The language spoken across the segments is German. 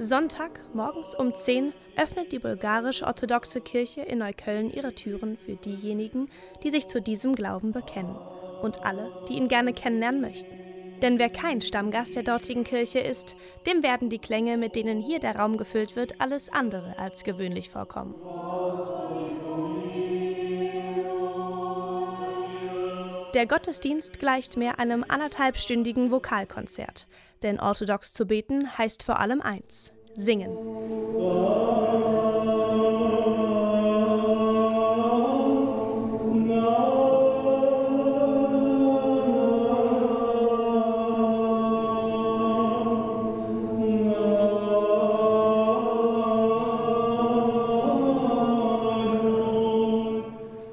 Sonntag morgens um 10 öffnet die bulgarisch-orthodoxe Kirche in Neukölln ihre Türen für diejenigen, die sich zu diesem Glauben bekennen und alle, die ihn gerne kennenlernen möchten. Denn wer kein Stammgast der dortigen Kirche ist, dem werden die Klänge, mit denen hier der Raum gefüllt wird, alles andere als gewöhnlich vorkommen. Der Gottesdienst gleicht mehr einem anderthalbstündigen Vokalkonzert, denn orthodox zu beten heißt vor allem eins: singen.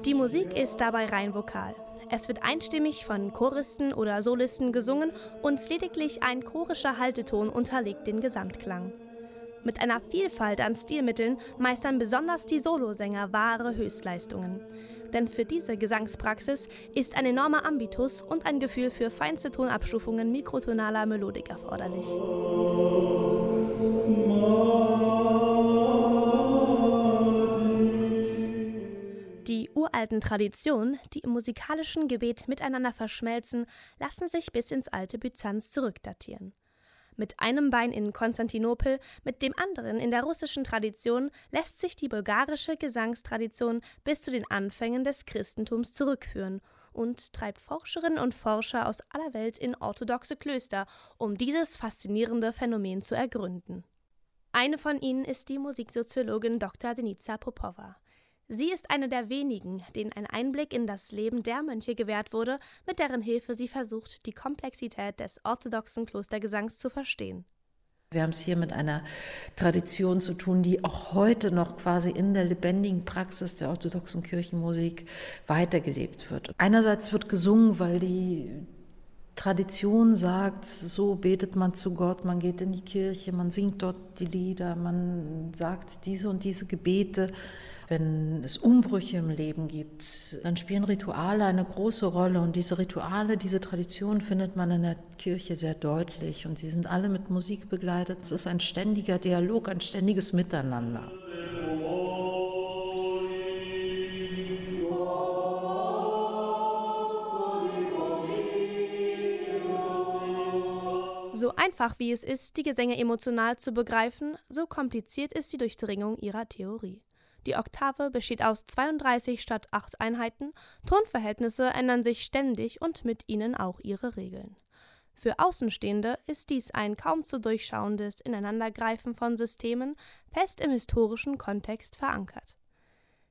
Die Musik ist dabei rein vokal. Es wird einstimmig von Choristen oder Solisten gesungen und lediglich ein chorischer Halteton unterlegt den Gesamtklang. Mit einer Vielfalt an Stilmitteln meistern besonders die Solosänger wahre Höchstleistungen. Denn für diese Gesangspraxis ist ein enormer Ambitus und ein Gefühl für feinste Tonabstufungen mikrotonaler Melodik erforderlich. Uralten Traditionen, die im musikalischen Gebet miteinander verschmelzen, lassen sich bis ins alte Byzanz zurückdatieren. Mit einem Bein in Konstantinopel, mit dem anderen in der russischen Tradition lässt sich die bulgarische Gesangstradition bis zu den Anfängen des Christentums zurückführen und treibt Forscherinnen und Forscher aus aller Welt in orthodoxe Klöster, um dieses faszinierende Phänomen zu ergründen. Eine von ihnen ist die Musiksoziologin Dr. Denica Popova. Sie ist eine der wenigen, denen ein Einblick in das Leben der Mönche gewährt wurde, mit deren Hilfe sie versucht, die Komplexität des orthodoxen Klostergesangs zu verstehen. Wir haben es hier mit einer Tradition zu tun, die auch heute noch quasi in der lebendigen Praxis der orthodoxen Kirchenmusik weitergelebt wird. Einerseits wird gesungen, weil die Tradition sagt, so betet man zu Gott, man geht in die Kirche, man singt dort die Lieder, man sagt diese und diese Gebete. Wenn es Umbrüche im Leben gibt, dann spielen Rituale eine große Rolle. Und diese Rituale, diese Tradition findet man in der Kirche sehr deutlich. Und sie sind alle mit Musik begleitet. Es ist ein ständiger Dialog, ein ständiges Miteinander. So einfach wie es ist, die Gesänge emotional zu begreifen, so kompliziert ist die Durchdringung ihrer Theorie. Die Oktave besteht aus 32 statt 8 Einheiten, Tonverhältnisse ändern sich ständig und mit ihnen auch ihre Regeln. Für Außenstehende ist dies ein kaum zu durchschauendes Ineinandergreifen von Systemen, fest im historischen Kontext verankert.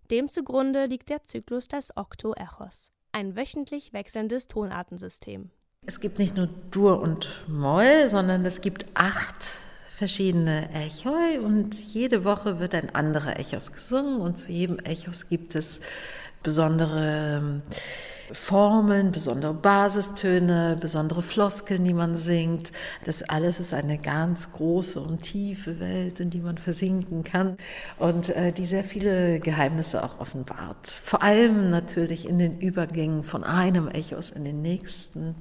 Dem zugrunde liegt der Zyklus des Oktoechos, ein wöchentlich wechselndes Tonartensystem. Es gibt nicht nur Dur und Moll, sondern es gibt acht verschiedene Echoi und jede Woche wird ein anderer Echos gesungen und zu jedem Echos gibt es besondere ähm, Formeln, besondere Basistöne, besondere Floskeln, die man singt. Das alles ist eine ganz große und tiefe Welt, in die man versinken kann und äh, die sehr viele Geheimnisse auch offenbart. Vor allem natürlich in den Übergängen von einem Echos in den nächsten,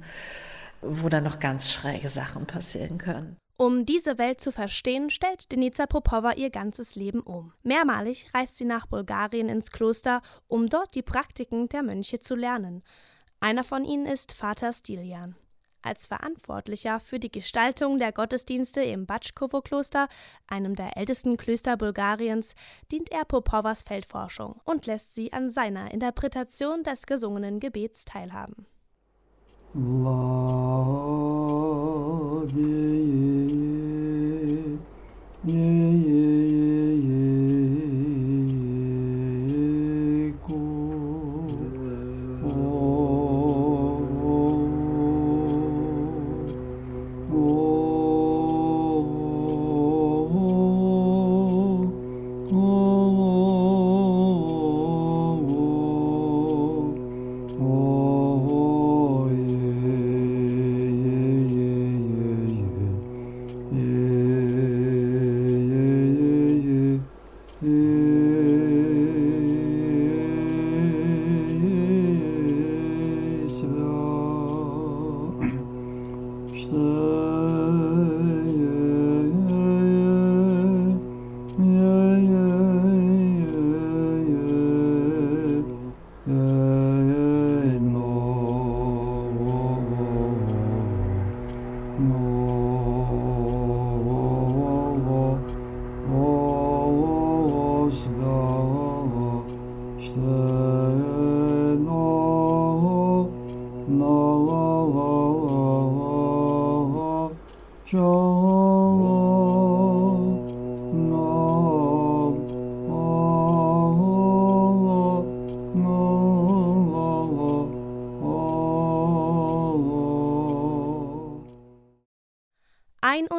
wo dann noch ganz schräge Sachen passieren können. Um diese Welt zu verstehen, stellt Denica Popova ihr ganzes Leben um. Mehrmalig reist sie nach Bulgarien ins Kloster, um dort die Praktiken der Mönche zu lernen. Einer von ihnen ist Vater Stilian. Als Verantwortlicher für die Gestaltung der Gottesdienste im Batschkowo-Kloster, einem der ältesten Klöster Bulgariens, dient er Popovas Feldforschung und lässt sie an seiner Interpretation des gesungenen Gebets teilhaben. la ye ye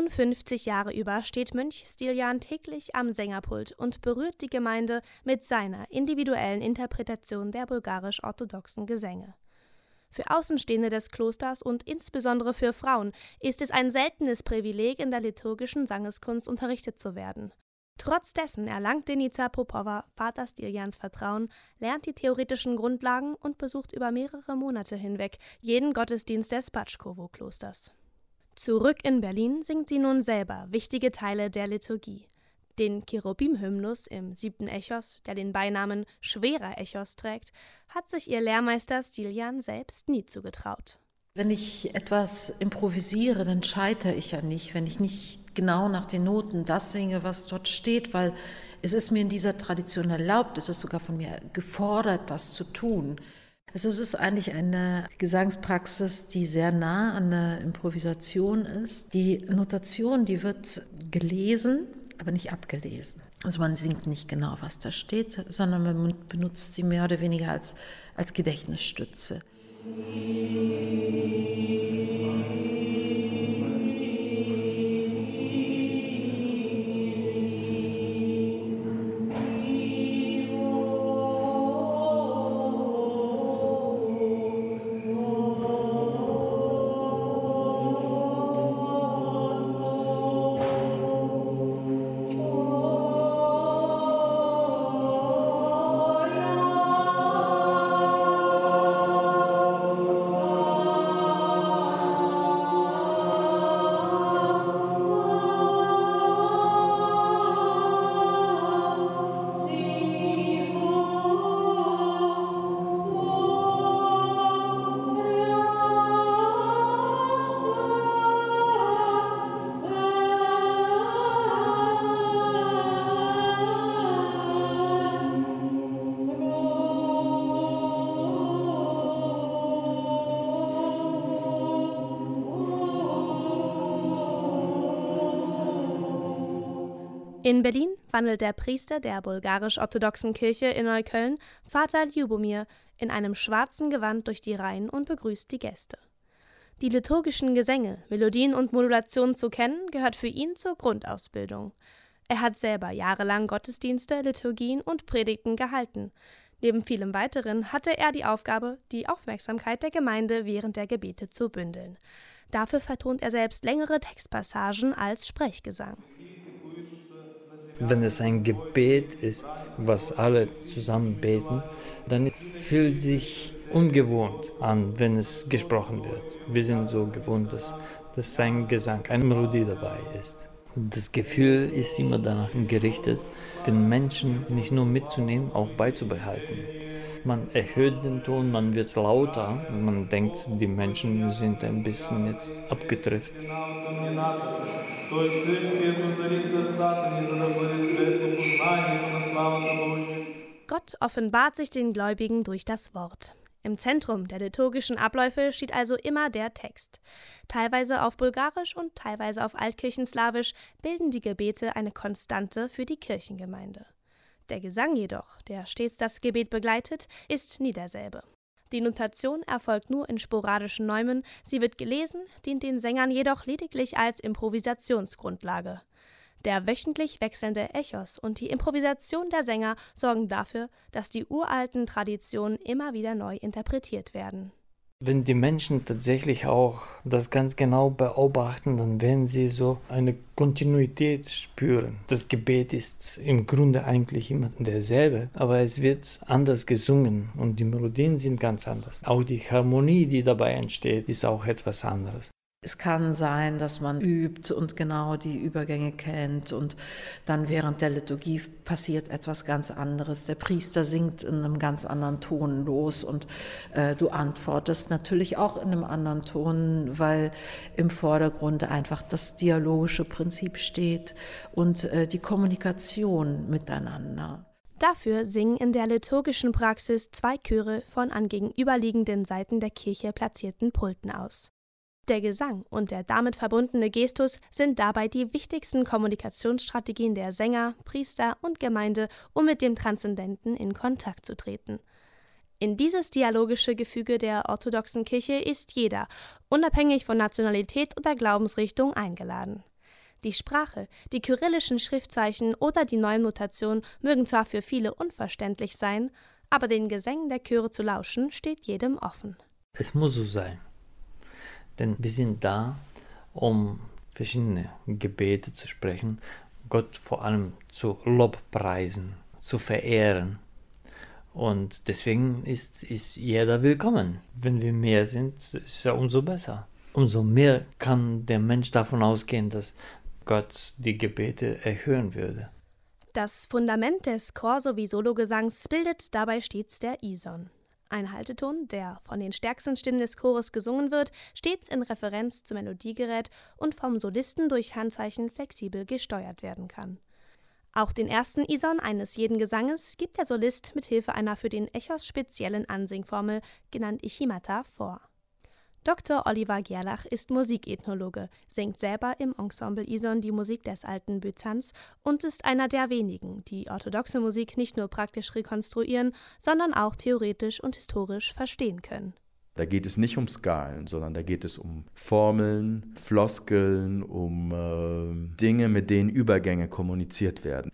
51 Jahre über steht Mönch Stilian täglich am Sängerpult und berührt die Gemeinde mit seiner individuellen Interpretation der bulgarisch-orthodoxen Gesänge. Für Außenstehende des Klosters und insbesondere für Frauen ist es ein seltenes Privileg, in der liturgischen Sangeskunst unterrichtet zu werden. Trotz dessen erlangt Denica Popova Vater Stilians Vertrauen, lernt die theoretischen Grundlagen und besucht über mehrere Monate hinweg jeden Gottesdienst des Batschkowo-Klosters. Zurück in Berlin singt sie nun selber wichtige Teile der Liturgie. Den Cherubim-Hymnus im siebten Echos, der den Beinamen Schwerer Echos trägt, hat sich ihr Lehrmeister Stilian selbst nie zugetraut. Wenn ich etwas improvisiere, dann scheitere ich ja nicht, wenn ich nicht genau nach den Noten das singe, was dort steht, weil es ist mir in dieser Tradition erlaubt, es ist sogar von mir gefordert, das zu tun. Also es ist eigentlich eine Gesangspraxis, die sehr nah an der Improvisation ist. Die Notation, die wird gelesen, aber nicht abgelesen. Also man singt nicht genau, was da steht, sondern man benutzt sie mehr oder weniger als, als Gedächtnisstütze. In Berlin wandelt der Priester der bulgarisch-orthodoxen Kirche in Neukölln, Vater Ljubomir, in einem schwarzen Gewand durch die Reihen und begrüßt die Gäste. Die liturgischen Gesänge, Melodien und Modulationen zu kennen, gehört für ihn zur Grundausbildung. Er hat selber jahrelang Gottesdienste, Liturgien und Predigten gehalten. Neben vielem weiteren hatte er die Aufgabe, die Aufmerksamkeit der Gemeinde während der Gebete zu bündeln. Dafür vertont er selbst längere Textpassagen als Sprechgesang. Wenn es ein Gebet ist, was alle zusammen beten, dann fühlt sich ungewohnt an, wenn es gesprochen wird. Wir sind so gewohnt, dass, dass ein Gesang, eine Melodie dabei ist. Das Gefühl ist immer danach gerichtet, den Menschen nicht nur mitzunehmen, auch beizubehalten. Man erhöht den Ton, man wird lauter man denkt, die Menschen sind ein bisschen jetzt abgetrifft. Gott offenbart sich den Gläubigen durch das Wort. Im Zentrum der liturgischen Abläufe steht also immer der Text. Teilweise auf Bulgarisch und teilweise auf Altkirchenslawisch bilden die Gebete eine Konstante für die Kirchengemeinde. Der Gesang jedoch, der stets das Gebet begleitet, ist nie derselbe. Die Notation erfolgt nur in sporadischen Neumen, sie wird gelesen, dient den Sängern jedoch lediglich als Improvisationsgrundlage. Der wöchentlich wechselnde Echos und die Improvisation der Sänger sorgen dafür, dass die uralten Traditionen immer wieder neu interpretiert werden. Wenn die Menschen tatsächlich auch das ganz genau beobachten, dann werden sie so eine Kontinuität spüren. Das Gebet ist im Grunde eigentlich immer derselbe, aber es wird anders gesungen und die Melodien sind ganz anders. Auch die Harmonie, die dabei entsteht, ist auch etwas anderes. Es kann sein, dass man übt und genau die Übergänge kennt und dann während der Liturgie passiert etwas ganz anderes. Der Priester singt in einem ganz anderen Ton los und äh, du antwortest natürlich auch in einem anderen Ton, weil im Vordergrund einfach das dialogische Prinzip steht und äh, die Kommunikation miteinander. Dafür singen in der liturgischen Praxis zwei Chöre von an gegenüberliegenden Seiten der Kirche platzierten Pulten aus. Der Gesang und der damit verbundene Gestus sind dabei die wichtigsten Kommunikationsstrategien der Sänger, Priester und Gemeinde, um mit dem Transzendenten in Kontakt zu treten. In dieses dialogische Gefüge der orthodoxen Kirche ist jeder, unabhängig von Nationalität oder Glaubensrichtung, eingeladen. Die Sprache, die kyrillischen Schriftzeichen oder die neuen Notationen mögen zwar für viele unverständlich sein, aber den Gesängen der Chöre zu lauschen steht jedem offen. Es muss so sein. Denn wir sind da, um verschiedene Gebete zu sprechen, Gott vor allem zu Lobpreisen, zu verehren. Und deswegen ist, ist jeder willkommen. Wenn wir mehr sind, ist ja umso besser. Umso mehr kann der Mensch davon ausgehen, dass Gott die Gebete erhören würde. Das Fundament des Chor- sowie Sologesangs bildet dabei stets der Ison. Ein Halteton, der von den stärksten Stimmen des Chores gesungen wird, stets in Referenz zum Melodiegerät und vom Solisten durch Handzeichen flexibel gesteuert werden kann. Auch den ersten Ison eines jeden Gesanges gibt der Solist mit Hilfe einer für den Echos speziellen Ansingformel, genannt Ichimata, vor. Dr. Oliver Gerlach ist Musikethnologe, singt selber im Ensemble Ison die Musik des alten Byzanz und ist einer der wenigen, die orthodoxe Musik nicht nur praktisch rekonstruieren, sondern auch theoretisch und historisch verstehen können. Da geht es nicht um Skalen, sondern da geht es um Formeln, Floskeln, um äh, Dinge, mit denen Übergänge kommuniziert werden.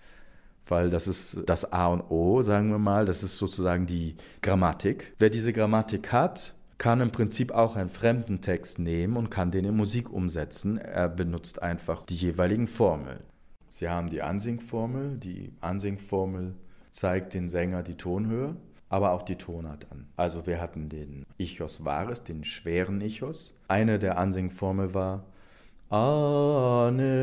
Weil das ist das A und O, sagen wir mal, das ist sozusagen die Grammatik. Wer diese Grammatik hat, kann im Prinzip auch einen fremden Text nehmen und kann den in Musik umsetzen. Er benutzt einfach die jeweiligen Formeln. Sie haben die Ansingformel. Die Ansingformel zeigt den Sänger die Tonhöhe, aber auch die Tonart an. Also wir hatten den Ichos Vares, den schweren Ichos. Eine der Ansingformel war Anes.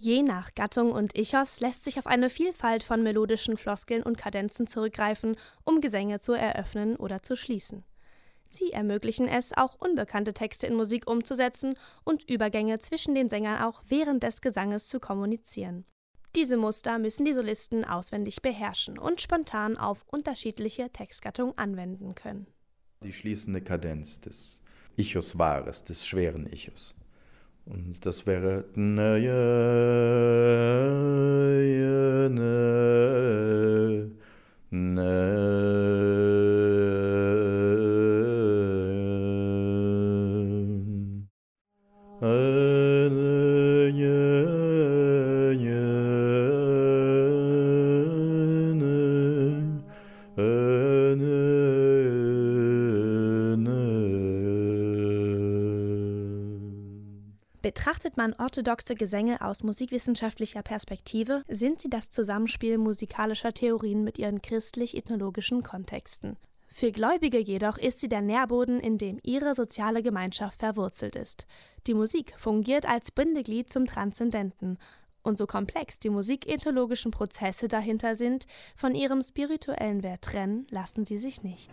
Je nach Gattung und Ichos lässt sich auf eine Vielfalt von melodischen Floskeln und Kadenzen zurückgreifen, um Gesänge zu eröffnen oder zu schließen. Sie ermöglichen es, auch unbekannte Texte in Musik umzusetzen und Übergänge zwischen den Sängern auch während des Gesanges zu kommunizieren. Diese Muster müssen die Solisten auswendig beherrschen und spontan auf unterschiedliche Textgattungen anwenden können. Die schließende Kadenz des Ichos Wahres, des schweren Ichos. Und das wäre ne, ne, ne, man orthodoxe Gesänge aus musikwissenschaftlicher Perspektive, sind sie das Zusammenspiel musikalischer Theorien mit ihren christlich-ethnologischen Kontexten. Für Gläubige jedoch ist sie der Nährboden, in dem ihre soziale Gemeinschaft verwurzelt ist. Die Musik fungiert als Bindeglied zum Transzendenten. Und so komplex die musikethologischen Prozesse dahinter sind, von ihrem spirituellen Wert trennen lassen sie sich nicht.